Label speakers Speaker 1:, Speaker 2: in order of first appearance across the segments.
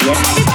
Speaker 1: yeah.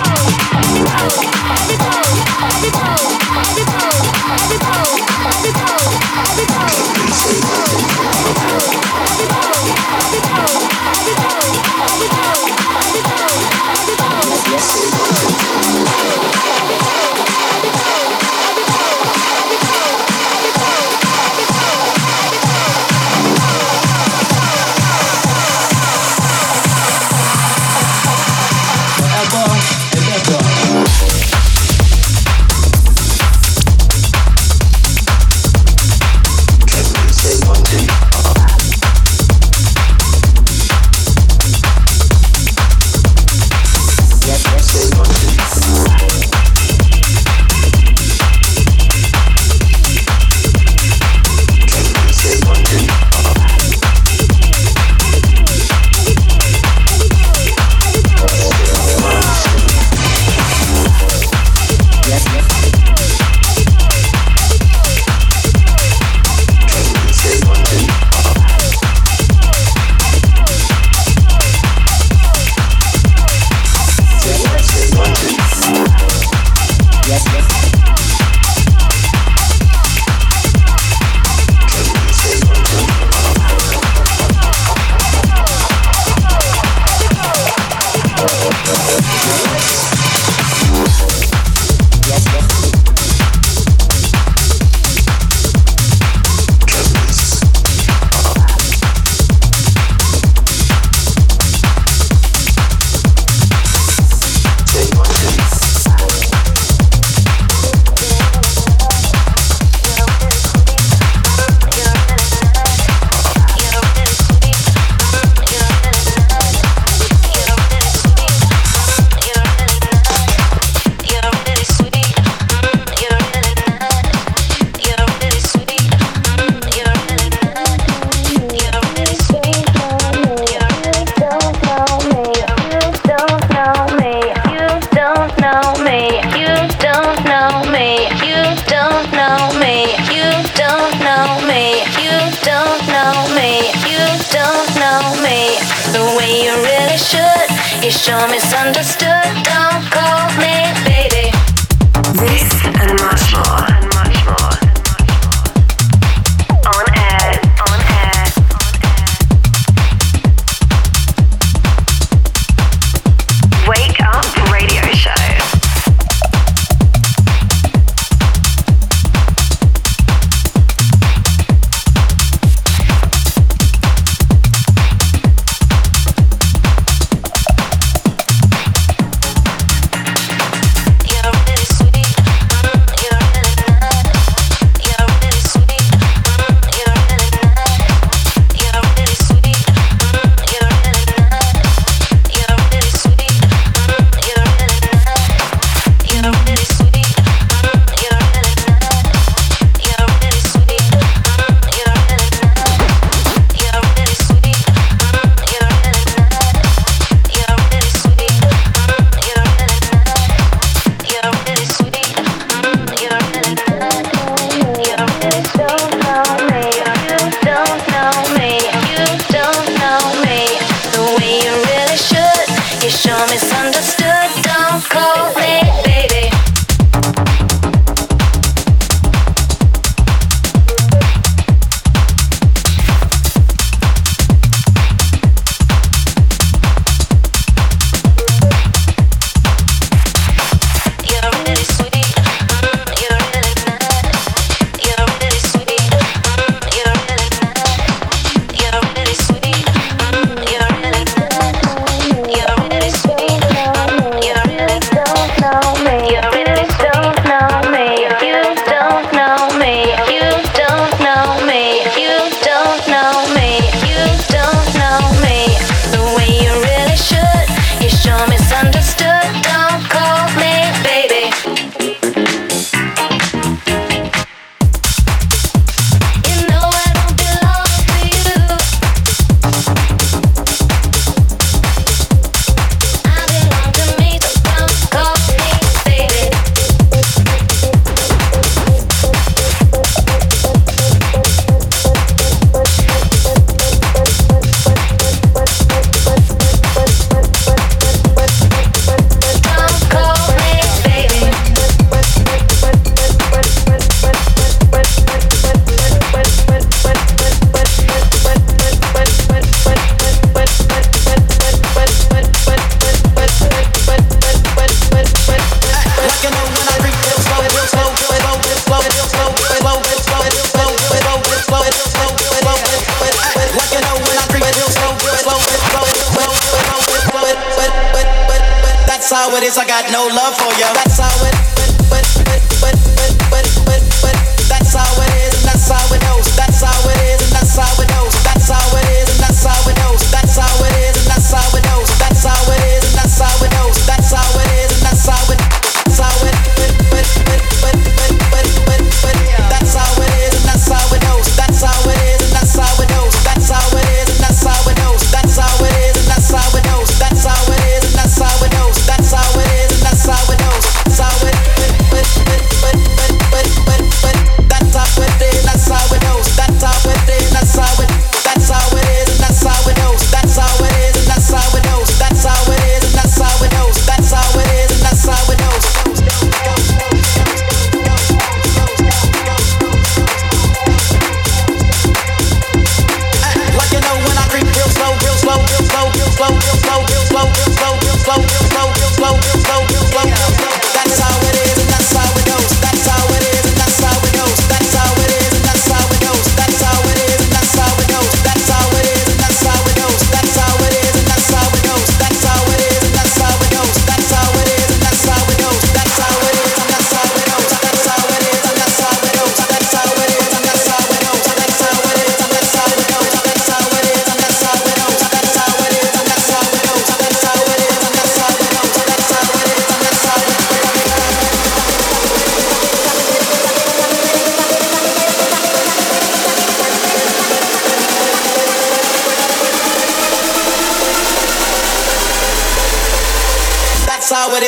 Speaker 1: how
Speaker 2: it is. I got no love for you. That's how it is.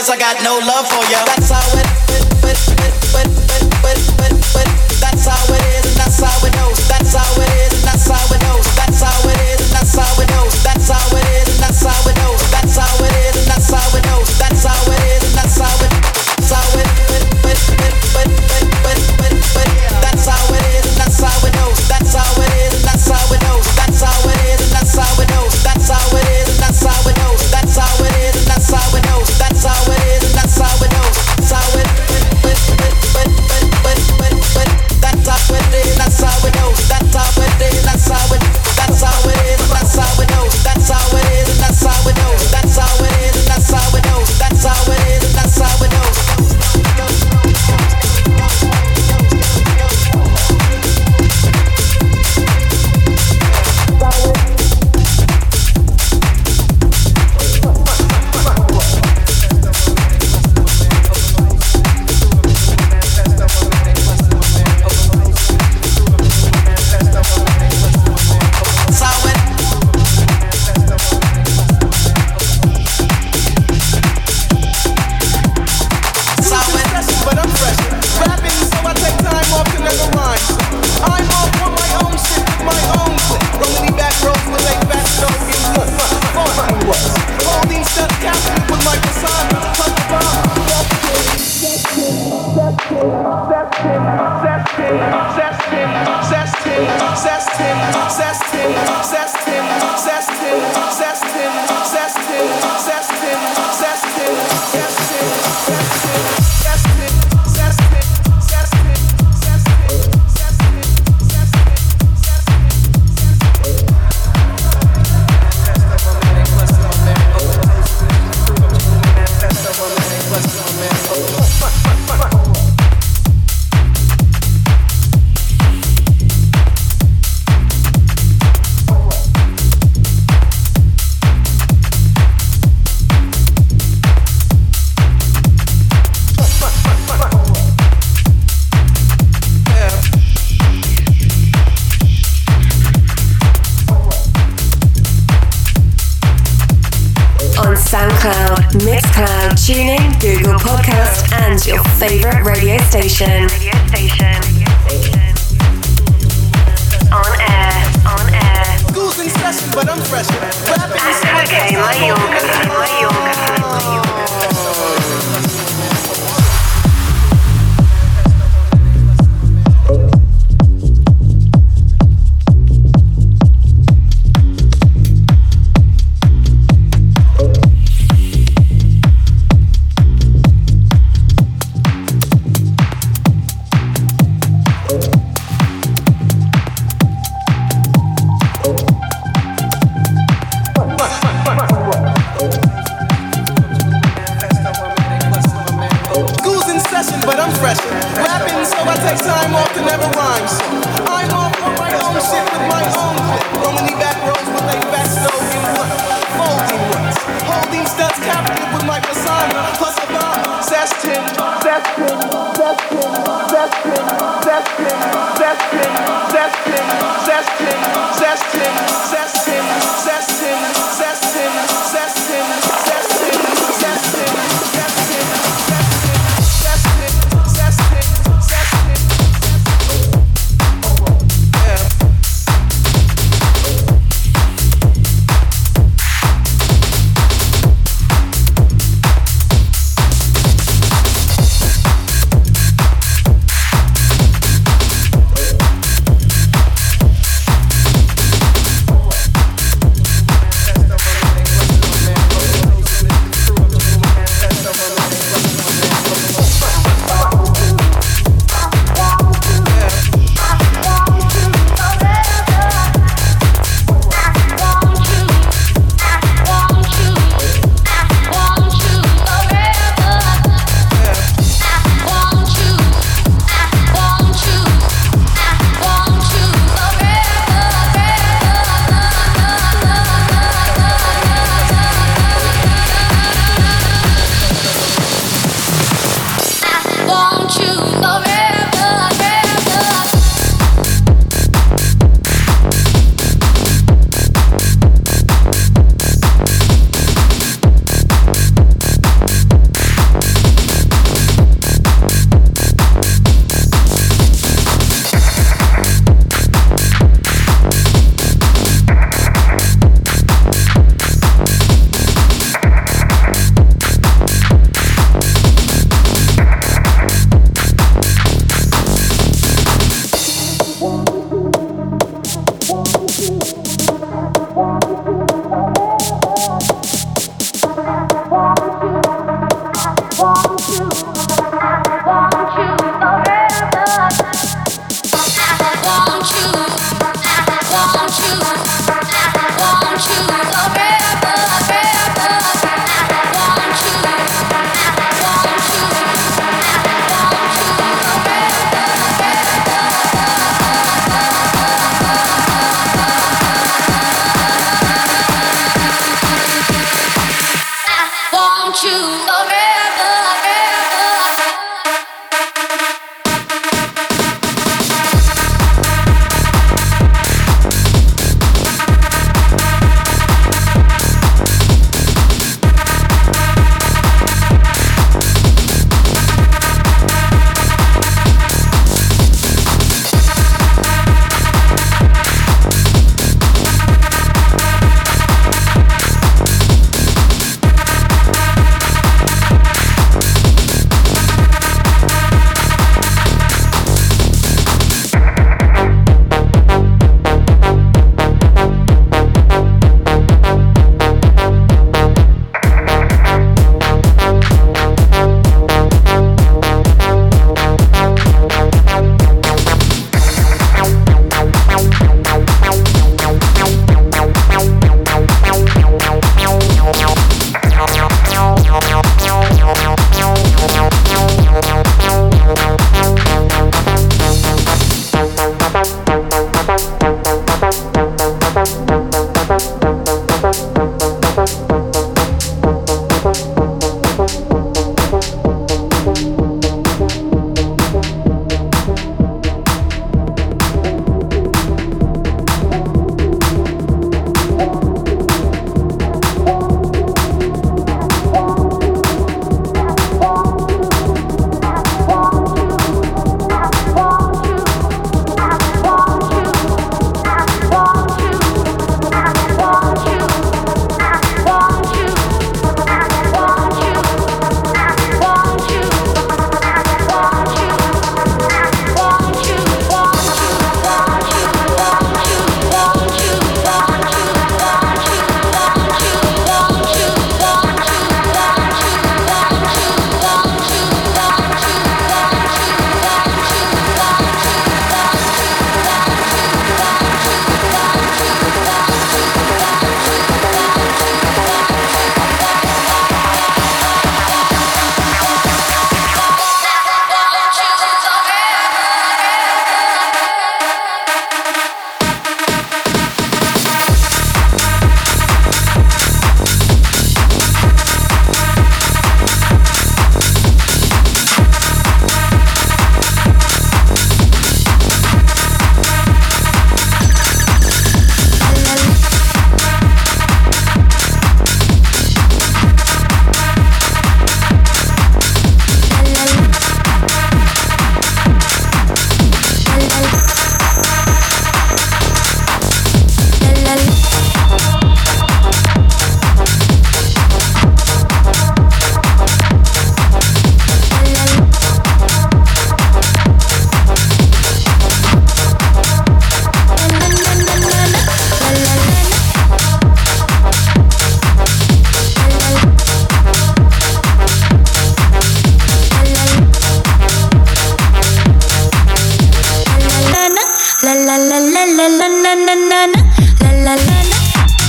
Speaker 2: I got no love for ya. That's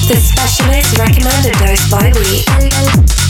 Speaker 2: The specialist
Speaker 3: recommended dose by week.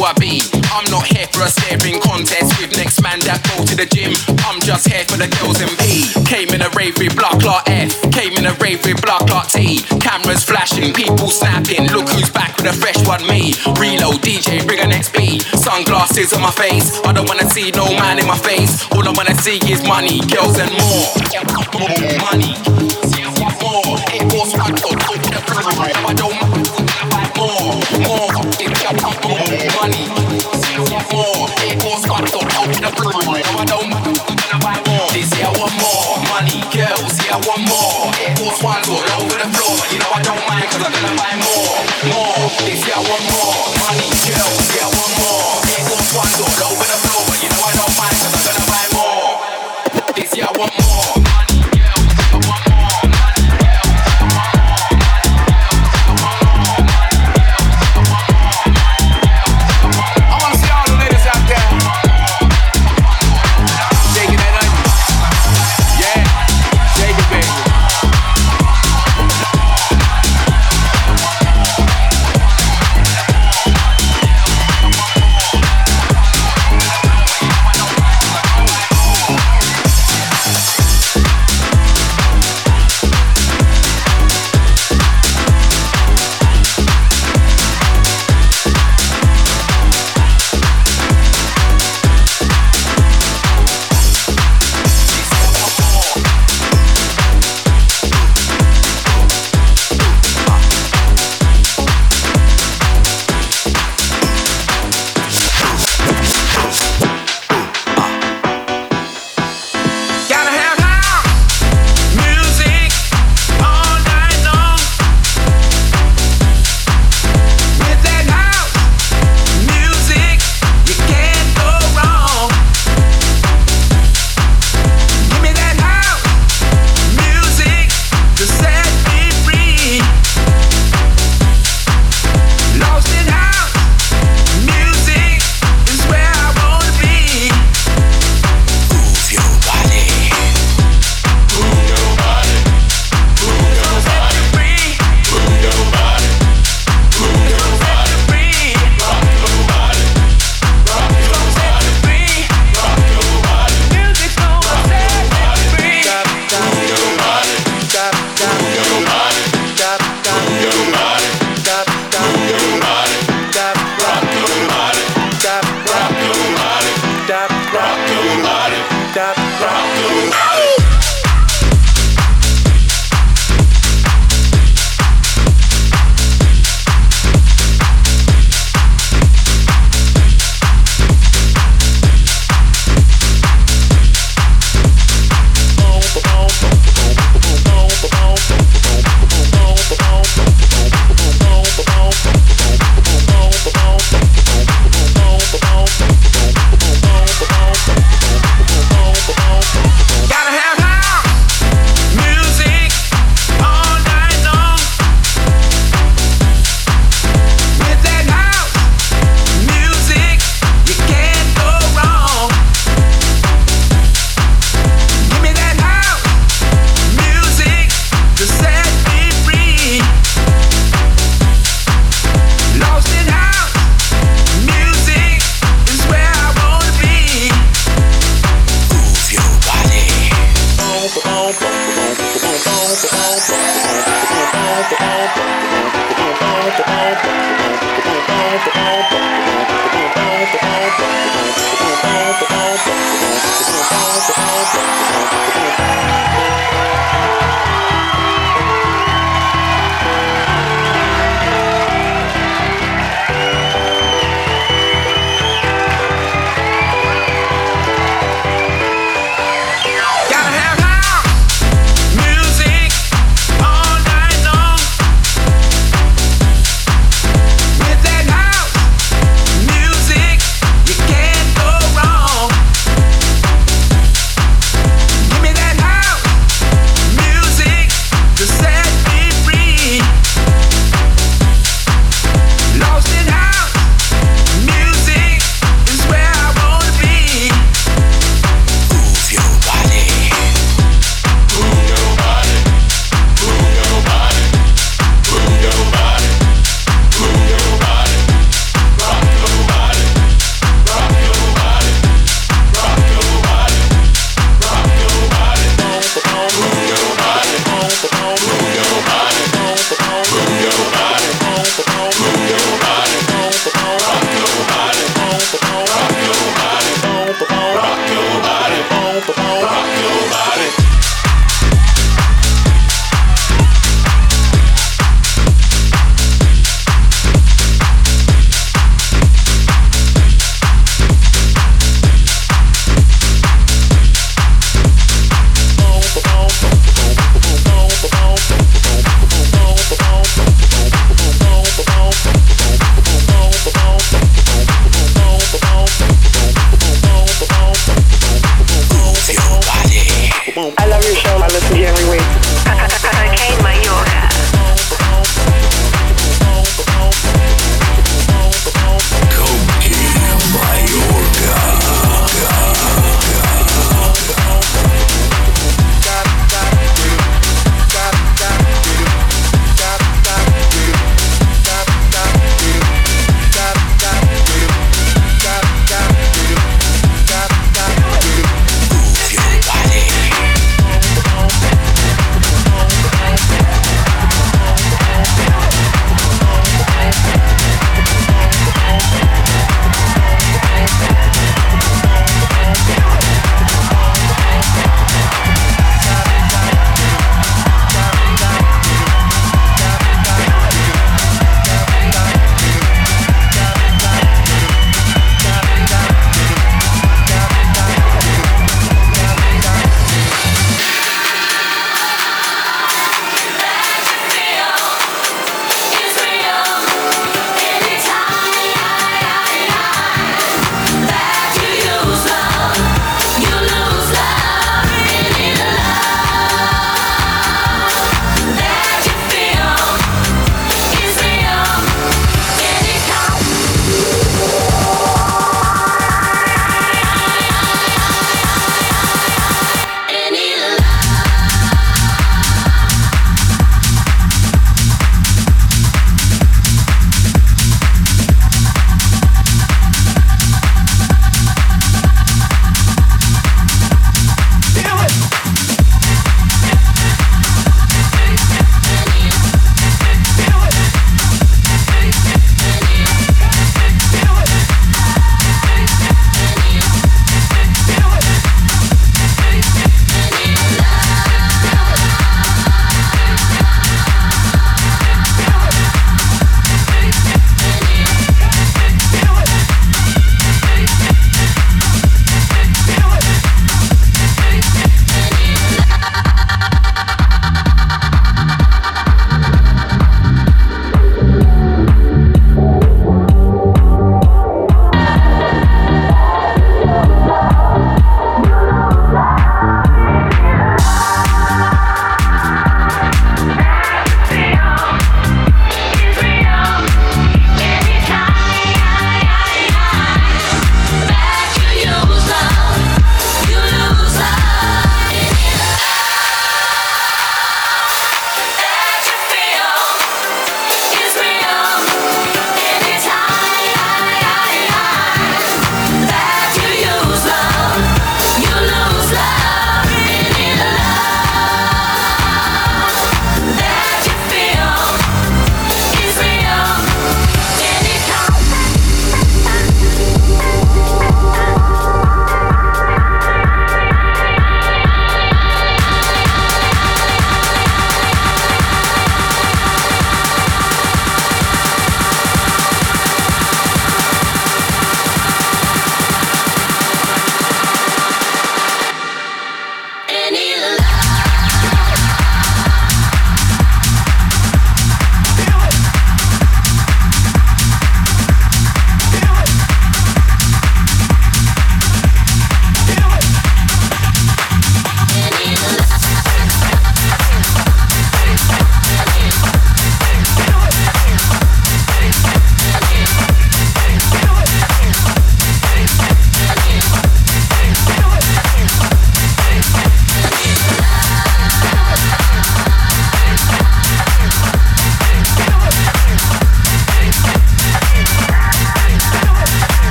Speaker 3: who I be. I'm not here for a staring contest with
Speaker 4: next man
Speaker 5: that go to the gym. I'm just here for the girls and me. Came in a rave with block lot F. Came in a rave with block lot T. Cameras flashing, people snapping. Look who's back with a fresh one, me. Reload, DJ, bring an XP. Sunglasses on my face. I don't wanna see no man in my face. All I wanna see is money, girls and more. More money. More. I don't I don't this year I want more money, girls. Yeah, I want more.